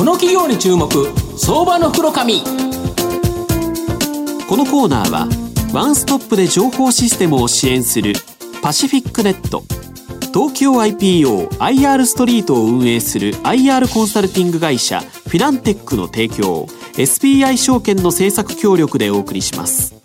この企業に注目相場の袋紙。このコーナーはワンストップで情報システムを支援するパシフィックネット。東京 IPOIR ストリートを運営する IR コンサルティング会社フィナンテックの提供 SBI 証券の政策協力でお送りします。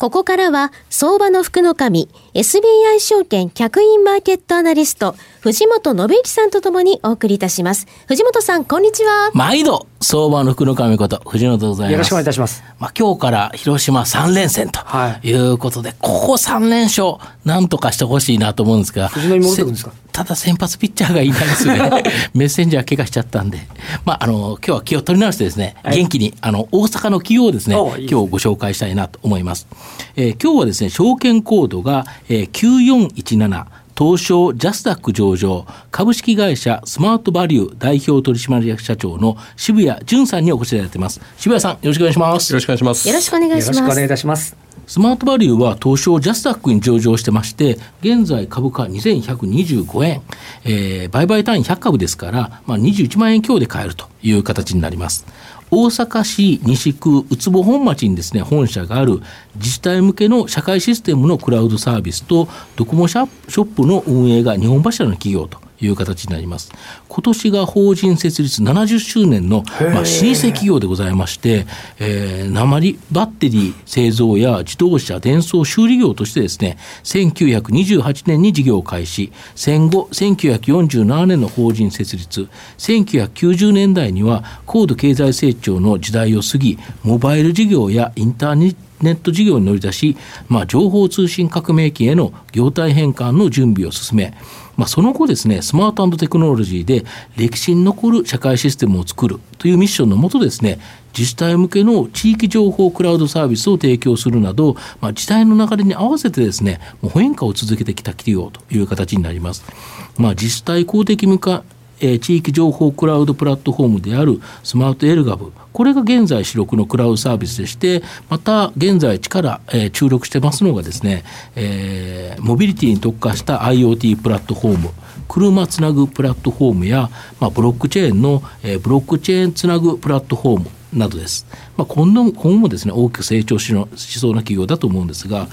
ここからは相場の福の神 SBI 証券客員マーケットアナリスト藤本信之さんとともにお送りいたします。藤本さん、こんにちは。毎度、相場の福の神こと、藤本でございます。よろしくお願いいたします。まあ、今日から広島3連戦ということで、はい、ここ3連勝、なんとかしてほしいなと思うんですが。藤野に戻ってくるんですか？ただ先発ピッチャーがいないですね。メッセンジャー怪我しちゃったんで。まあ、あの、今日は気を取り直してですね、はい、元気に、あの、大阪の企業をですね、今日ご紹介したいなと思います。えー、今日はですね、証券コードが、えー、9417、東証ジャスダック上場株式会社スマートバリュー代表取締役社長の渋谷淳さんにお越しいただいています。渋谷さんよろしくお願いします。よろしくお願いします。よろしくお願いします。よろしくお願いいたします。スマートバリューは東証ジャスダックに上場してまして、現在株価2125円、えー、売買単位100株ですから、まあ、21万円強で買えるという形になります。大阪市西区うつぼ本町にですね本社がある自治体向けの社会システムのクラウドサービスとドコモショップの運営が日本柱の企業と。いう形になります。今年が法人設立70周年の、まあ、老舗企業でございまして、えー、鉛バッテリー製造や自動車電装修理業としてですね、1928年に事業を開始、戦後1947年の法人設立、1990年代には高度経済成長の時代を過ぎ、モバイル事業やインターネットネット事業に乗り出し、まあ、情報通信革命期への業態変換の準備を進め、まあ、その後ですね、スマートテクノロジーで歴史に残る社会システムを作るというミッションのもとですね、自治体向けの地域情報クラウドサービスを提供するなど、まあ、時代の流れに合わせてですね、もう変化を続けてきた企業という形になります。まあ、自治体公的向かえー、地域情報クラウドプラットフォームであるスマートエルガブこれが現在主力のクラウドサービスでしてまた現在力、えー、注力してますのがですね、えー、モビリティに特化した IoT プラットフォーム車つなぐプラットフォームや、まあ、ブロックチェーンの、えー、ブロックチェーンつなぐプラットフォームなどです。まあ、今後今後もですね大きく成長しのしそうな企業だと思うんですが、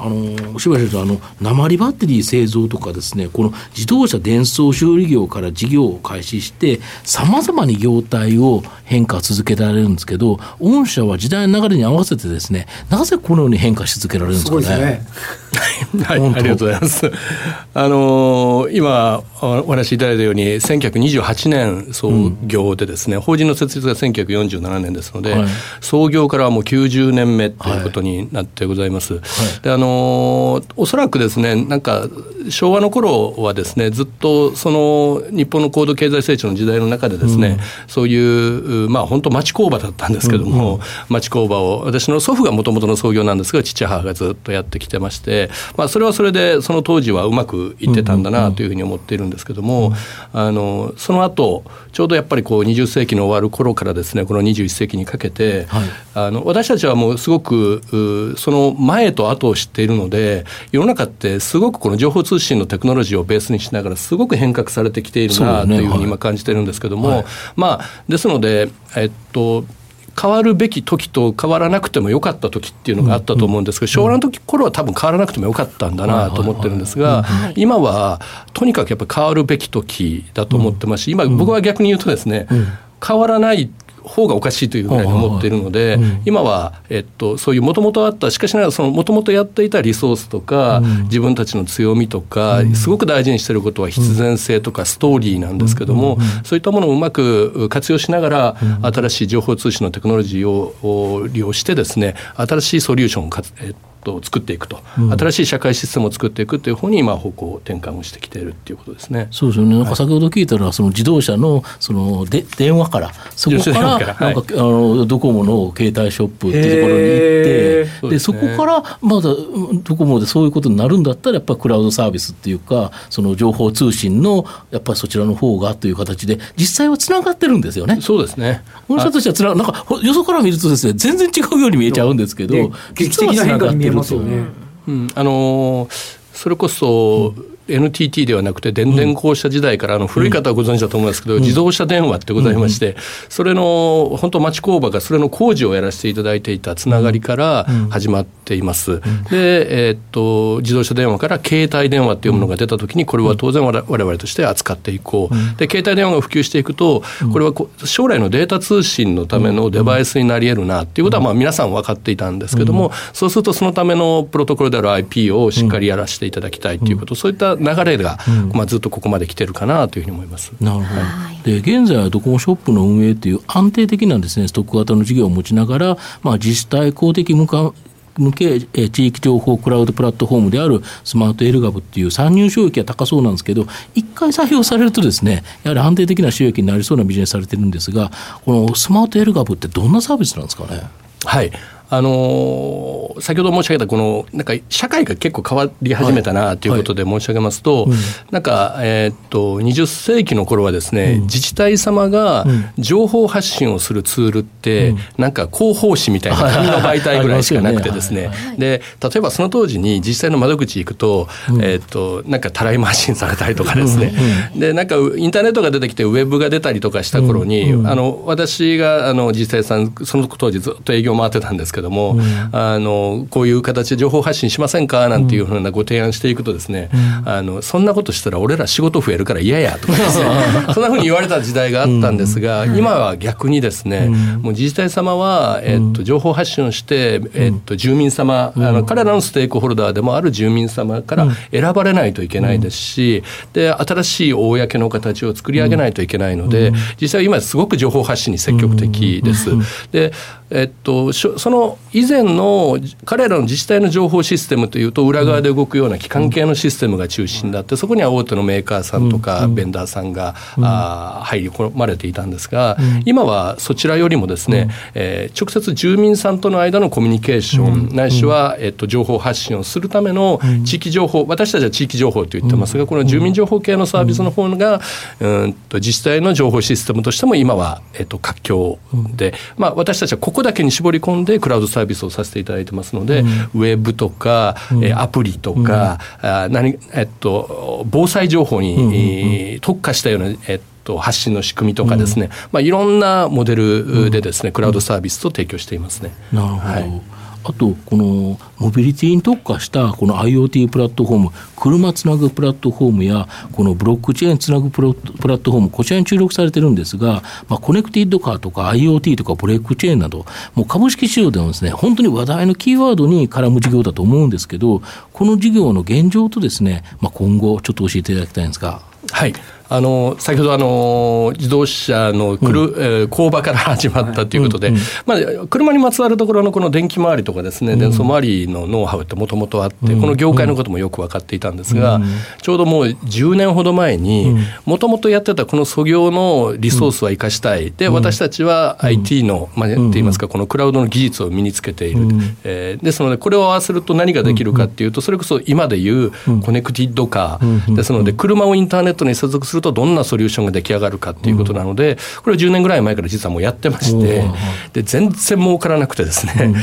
あの柴田先生あの鉛バッテリー製造とかですねこの自動車電装修理業から事業を開始してさまざまに業態を変化続けられるんですけど御社は時代の流れに合わせてですねなぜこのように変化し続けられるんですかね？はい、ありがとうございます。あのー、今お話しいただいたように1928年創業でですね、うん、法人の設立が1947年ですので、はい、創業からはもう90年目ということになってございます。はい、であのー、おそらくですねなんか昭和の頃はですねずっとその日本の高度経済成長の時代の中でですね、うん、そういうまあ本当町工場だったんですけども、うん、町工場を私の祖父がもともとの創業なんですが父母がずっとやってきてまして。まあ、それはそれでその当時はうまくいってたんだなというふうに思っているんですけども、あのその後ちょうどやっぱりこう20世紀の終わる頃からですねこの21世紀にかけて、はい、あの私たちはもうすごくその前と後を知っているので世の中ってすごくこの情報通信のテクノロジーをベースにしながらすごく変革されてきているなというふうに今感じてるんですけども、はい、まあですのでえっと変わるべき時と変わらなくてもよかった時っていうのがあったと思うんですけど、昭和の時頃は多分変わらなくてもよかったんだなと思ってるんですが、今はとにかくやっぱ変わるべき時だと思ってますし、今僕は逆に言うとですね、変わらない方がおかしいというぐらいに思っているので、今は、えっと、そういうもともとあったしかしながらそのもともとやっていたリソースとか、自分たちの強みとか、すごく大事にしていることは必然性とかストーリーなんですけども、そういったものをうまく活用しながら、新しい情報通信のテクノロジーを利用してですね新しいソリューションをえっと作っていくと、うん、新しい社会システムを作っていくという方に今方向転換をしてきているっていうことですね。そうですよね。なんか先ほど聞いたのは、その自動車のそので電話からそこからなんか、はい、あのドコモの携帯ショップっていうところに行って、で、ね、そこからまだドコモでそういうことになるんだったらやっぱりクラウドサービスっていうかその情報通信のやっぱりそちらの方がという形で実際はつながってるんですよね。そうですね。本社としてはつななんかよそから見るとですね全然違うように見えちゃうんですけど、劇的な変化に見えますよね。うん、あのー、それこそ、NTT ではなくて電電公社時代から、あの古い方はご存知だと思いますけど、自動車電話ってございまして、それの本当町工場がそれの工事をやらせていただいていたつながりから始まっています。で、えー、っと自動車電話から携帯電話っていうものが出たときにこれは当然我々として扱っていこう。で携帯電話が普及していくとこれは将来のデータ通信のためのデバイスになり得るなっていうことはまあ皆さん分かっていたんですけども、そうするとそのためのプロトコルである IP をしっかりやらせていただきたいということ、そういった流れが、まあ、ずっとここまで来てるかなというふうに思います。なるほど、はい、で現在はドコモショップの運営という安定的なですねストック型の事業を持ちながら、まあ、自治体公的無関向け地域情報クラウドプラットフォームであるスマートエルガブっていう参入収益は高そうなんですけど、一回採用されるとですね、やはり安定的な収益になりそうなビジネスされてるんですが、このスマートエルガブってどんなサービスなんですかね？はいあのー、先ほど申し上げたこのなんか社会が結構変わり始めたなということで申し上げますと、はいはいうん、なんか、えー、っと20世紀の頃はですね、うん、自治体様が情報発信をするツールって、うん、なんか広報誌みたいな 紙の媒体ぐらいしかなくてですね。で例えばその当時に自治体の窓口行くと,、えー、っとなんかたらい回しにされたりとかですね、でなんかインターネットが出てきてウェブが出たりとかした頃に、あの私があの自治体さんその当時ずっと営業回ってたんですけどけども、うん、あのこういう形で情報発信しませんか？なんていうふうなご提案していくとですね、うん、あのそんなことしたら俺ら仕事増えるから嫌やとかですね。そんなふうに言われた時代があったんですが、今は逆にですね、もう自治体様は、えっと、情報発信をして、えっと、住民様、あの彼らのステークホルダーでもある住民様から選ばれないといけないですし、で新しい公の形を作り上げないといけないので、実際今すごく情報発信に積極的です。でえっと、その以前の彼らの自治体の情報システムというと裏側で動くような機関系のシステムが中心だってそこには大手のメーカーさんとかベンダーさんが、あ入り込まれていたんですが、今はそちらよりもですね、えー、直接住民さんとの間のコミュニケーション、ないしは、えっと、情報発信をするための地域情報私たちは地域情報と言ってますがこの住民情報系のサービスの方が、うん。と自治体の情報システムとしても今は、えっと、活況で、まあ、私たちはここだけに絞り込んでクラウドサービスをさせていただいてますので、うん、ウェブとか、うん、アプリとか、うん、あ何えっと、防災情報に、特化したような、えっと、発信の仕組みとかですね、うん、まあ、いろんなモデルでですね、クラウドサービスと提供していますね。なるほど、はいあとこのモビリティに特化したこの IoT プラットフォーム車つなぐプラットフォームやこのブロックチェーンつなぐプラットフォームこちらに注力されてるんですが、まあ、コネクティッドカーとか IoT とかブロックチェーンなどもう株式市場でもですね本当に話題のキーワードに絡む事業だと思うんですけどこの事業の現状とですね、まあ、今後ちょっと教えていただきたいんですが。はいあの先ほどあの自動車のくる、うん、えー、工場から始まったということで、うんうん、まあ、車にまつわるところのこの電気周りとかですね、うん、電装周りのノウハウってもともとあって、この業界のこともよく分かっていたんですが、ちょうどもう10年ほど前にもともとやってたこの素業のリソースは生かしたい。で私たちは IT の、まあ、って言いますかこのクラウドの技術を身につけている、えー、ですのでこれを合わせると何ができるかっていうとそれこそ今でいうコネクティッドカー。ですので車をインターネットに接続するとどんなソリューションが出来上がるかっていうことなので、これは10年ぐらい前から実はもうやってましてで全然儲からなくてですね、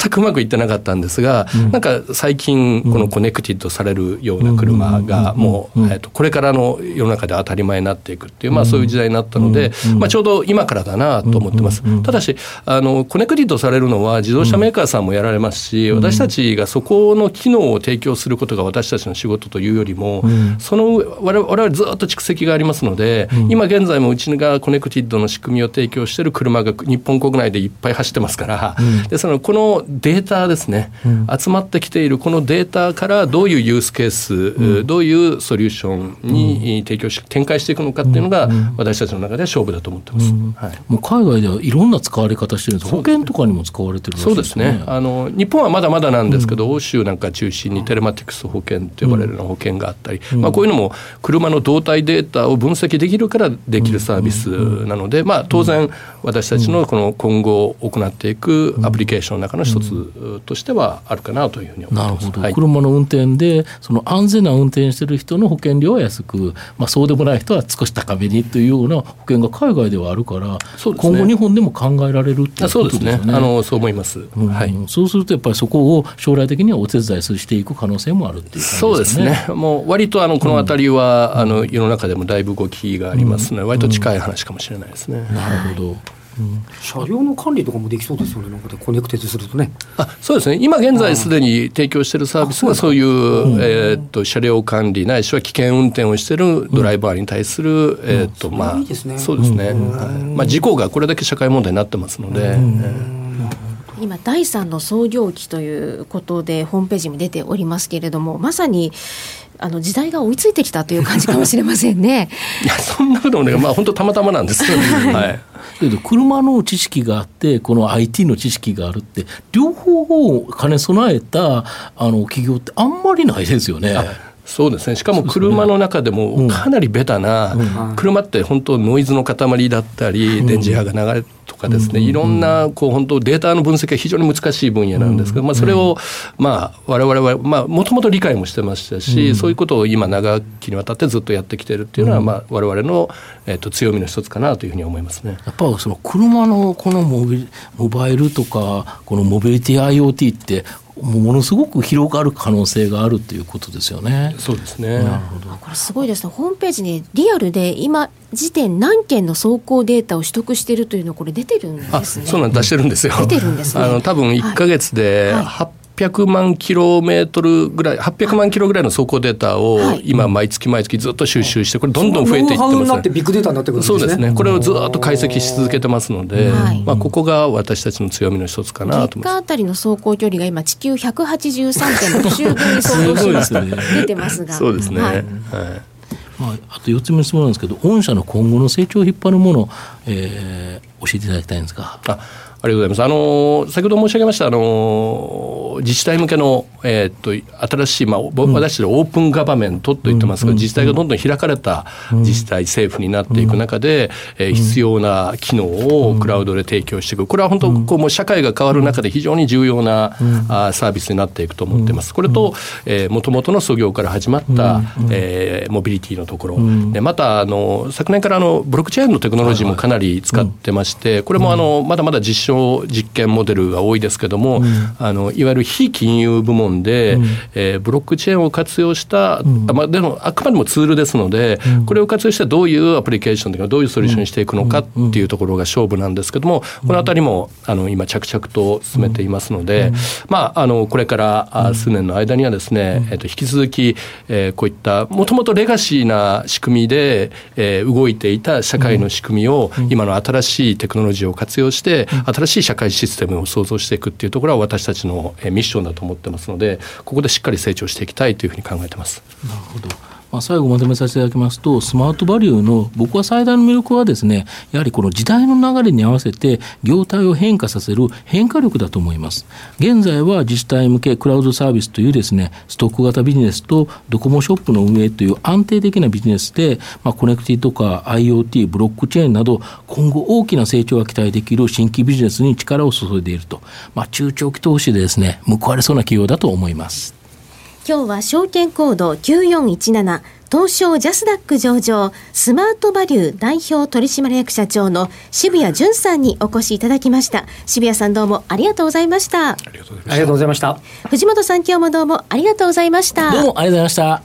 全くうまくいってなかったんですが、なんか最近このコネクティッドされるような車がもう、えー、とこれからの世の中で当たり前になっていくっていう、まあ、そういう時代になったので、まあ、ちょうど今からだなと思ってます。ただしあのコネクティッドされるのは自動車メーカーさんもやられますし、私たちがそこの機能を提供することが私たちの仕事というよりも、その我々ずっと蓄積がありますので、うん、今現在もうちがコネクティッドの仕組みを提供している車が日本国内でいっぱい走ってますから、うん、でそのこのデータですね、うん、集まってきているこのデータからどういうユースケース、どういうソリューションに提供し展開していくのかっていうのが、私たちの中では勝負だと思ってます、はい、もう海外ではいろんな使われ方してるんです保険とかにも使われてるそうですね。あの日本はまだまだなんですけど、欧州なんか中心にテレマティクス保険と呼ばれる保険があったり、まあ、こういうのも車の動態データを分析できるからできるサービスなので、まあ、当然私たちのこの今後行っていくアプリケーションの中の一つとしてはあるかなというふうに思います。なるほど、はい、車の運転でその安全な運転してる人の保険料は安く、まあ、そうでもない人は少し高めにというような保険が海外ではあるから、ね、今後日本でも考えられるっていうことですね。そうね。あのそう思います、うん、はい、そうするとやっぱりそこを将来的にはお手伝いしていく可能性もあるっていう、ね、そうですね。もう割とあのこの辺りは、うん、あの世の中でもだいぶ動きがありますので、割と近い話かもしれないですね。なるほど。車両の管理とかもできそうですよね、なんかでコネクテッドするとね。あそうですね、今現在すでに提供しているサービスがそういう、えー、っと車両管理ないしは危険運転をしているドライバーに対する、えー、っとまあ、そうですね、まあ、事故がこれだけ社会問題になってますので。今第3の創業期ということでホームページに出ておりますけれどもまさにあの時代が追いついてきたという感じかもしれませんね。いやそんなこともね、まあ本当たまたまなんです。はい。けど車の知識があってこの IT の知識があるって両方を兼ね備えたあの企業ってあんまりないですよね。そうですね。しかも車の中でもかなりベタな、車って本当ノイズの塊だったり、電磁波が流れとかですね、いろんなこう本当データの分析が非常に難しい分野なんですけど、まあ、それをまあ我々はまあもともと理解もしてましたし、そういうことを今長きにわたってずっとやってきてるっていうのは、まあ我々のえっと強みの一つかなというふうに思いますね。やっぱその車のこのモビモバイルとかこのモビリティ IoT ってものすごく広がる可能性があるということですよね。そうですね。なるほど。これすごいですね。ホームページにリアルで今時点何件の走行データを取得しているというのこれ出てるんですね。そうなん出してるんですよ。出てるんですね。あの多分1か月で800万キロメートルぐらい、800万キロぐらいの走行データを今、毎月毎月ずっと収集して、これ、どんどん増えていってます、ね、ビッグデータになってくるんですね。そうですね。これをずっと解析し続けてますので、まあ、ここが私たちの強みの一つかなと思います。あたりの走行距離が今、地球183.6周分に相当しますと出てますが。そうですね。はい。まあ、あと4つ目の質問なんですけど、御社の今後の成長を引っ張るもの、えー、教えていただきたいんですが。ああありがとうございます。あの先ほど申し上げましたあの自治体向けのえー、っと新しいまあ、うん、私たちオープンガバメントと言ってますが、うん、自治体がどんどん開かれた自治体、政府になっていく中で、えー、必要な機能をクラウドで提供していく。これは本当こうもう社会が変わる中で非常に重要な、あサービスになっていくと思ってます。これと、えー、元々の創業から始まった、えー、モビリティのところ、でまたあの昨年からあのブロックチェーンのテクノロジーもかなり使ってまして、これもあのまだまだ実証実験モデルが多いですけども、うん、あのいわゆる非金融部門で、うん、えー、ブロックチェーンを活用した、うん、まあ、でもあくまでもツールですので、うん、これを活用してどういうアプリケーションというかどういうソリューションにしていくのかっていうところが勝負なんですけどもこのあたりもあの今着々と進めていますので、まあ、あのこれから数年の間にはですね、えー、と引き続き、えー、こういったもともとレガシーな仕組みで、えー、動いていた社会の仕組みを、今の新しいテクノロジーを活用して新しい社会システムを創造していくっていうところは私たちのミッションだと思ってますのでここでしっかり成長していきたいというふうに考えてます。なるほどまあ、最後まとめさせていただきますと、スマートバリューの僕は最大の魅力はですね、やはりこの時代の流れに合わせて業態を変化させる変化力だと思います。現在は自治体向けクラウドサービスというですね、ストック型ビジネスとドコモショップの運営という安定的なビジネスで、まあ、コネクティとか IoT、ブロックチェーンなど、今後大きな成長が期待できる新規ビジネスに力を注いでいると、まあ、中長期投資でですね、報われそうな企業だと思います。今日は証券コード9417東証ジャスダック上場スマートバリュー代表取締役社長の渋谷淳さんにお越しいただきました。渋谷さんどうもありがとうございました。ありがとうございました。藤本さん今日もどうもありがとうございました。どうもありがとうございました。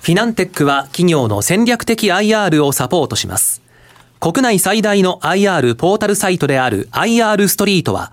フィナンテックは企業の戦略的 IR をサポートします。国内最大の IR ポータルサイトである IR ストリートは